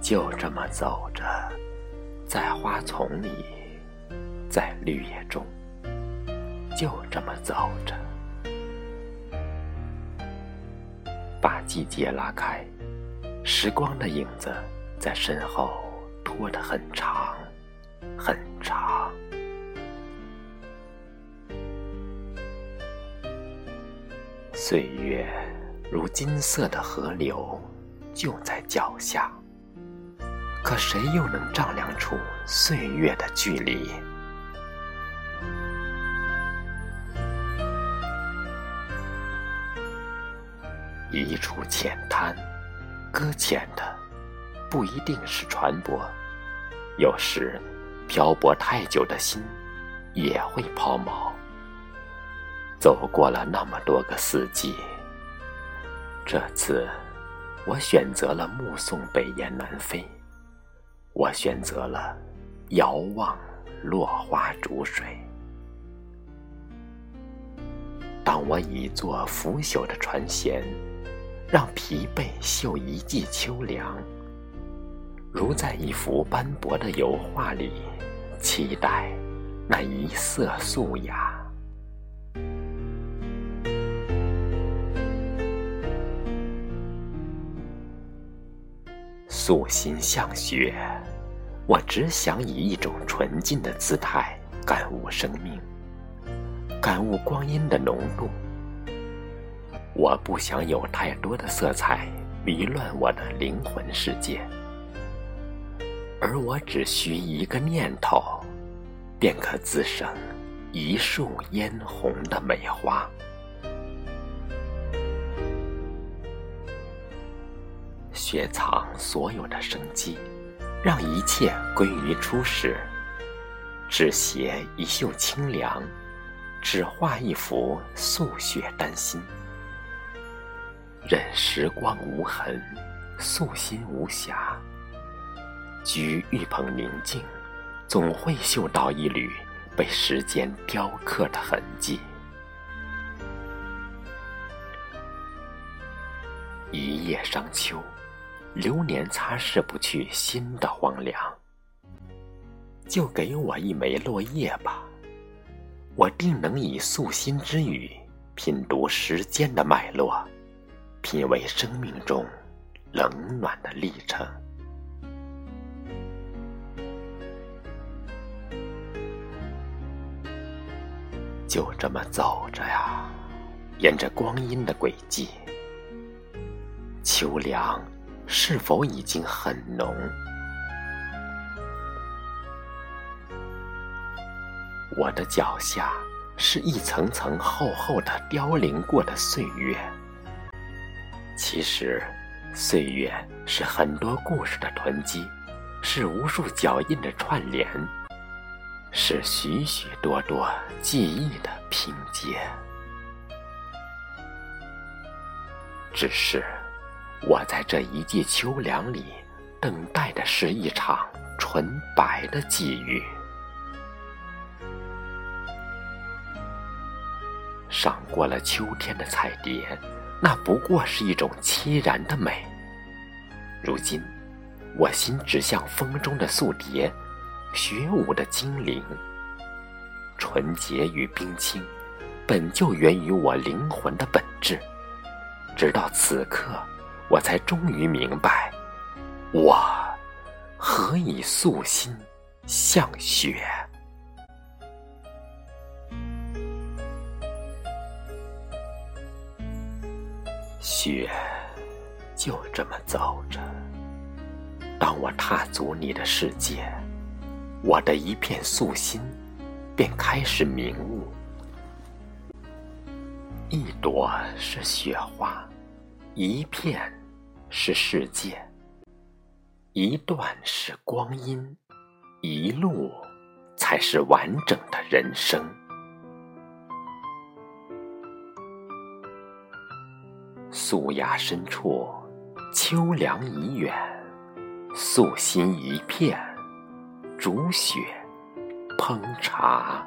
就这么走着，在花丛里，在绿叶中，就这么走着，把季节拉开，时光的影子在身后拖得很长，很长。岁月如金色的河流，就在脚下。可谁又能丈量出岁月的距离？一处浅滩，搁浅的不一定是船舶，有时漂泊太久的心也会抛锚。走过了那么多个四季，这次我选择了目送北雁南飞，我选择了遥望落花逐水。当我倚坐腐朽的船舷，让疲惫嗅一季秋凉，如在一幅斑驳的油画里，期待那一色素雅。素心向雪，我只想以一种纯净的姿态感悟生命，感悟光阴的浓度。我不想有太多的色彩迷乱我的灵魂世界，而我只需一个念头，便可滋生一树嫣红的美花。雪藏所有的生机，让一切归于初始。只携一袖清凉，只画一幅素雪丹心。任时光无痕，素心无瑕。居玉捧宁静，总会嗅到一缕被时间雕刻的痕迹。一叶伤秋。流年擦拭不去心的荒凉，就给我一枚落叶吧，我定能以素心之语品读时间的脉络，品味生命中冷暖的历程。就这么走着呀，沿着光阴的轨迹，秋凉。是否已经很浓？我的脚下是一层层厚厚的凋零过的岁月。其实，岁月是很多故事的囤积，是无数脚印的串联，是许许多多记忆的拼接。只是。我在这一季秋凉里，等待的是一场纯白的际遇。赏过了秋天的彩蝶，那不过是一种凄然的美。如今，我心只像风中的素蝶，雪舞的精灵。纯洁与冰清，本就源于我灵魂的本质。直到此刻。我才终于明白，我何以素心向雪？雪就这么走着。当我踏足你的世界，我的一片素心便开始明悟。一朵是雪花，一片。是世界，一段是光阴，一路才是完整的人生。素雅深处，秋凉已远，素心一片，煮雪烹茶。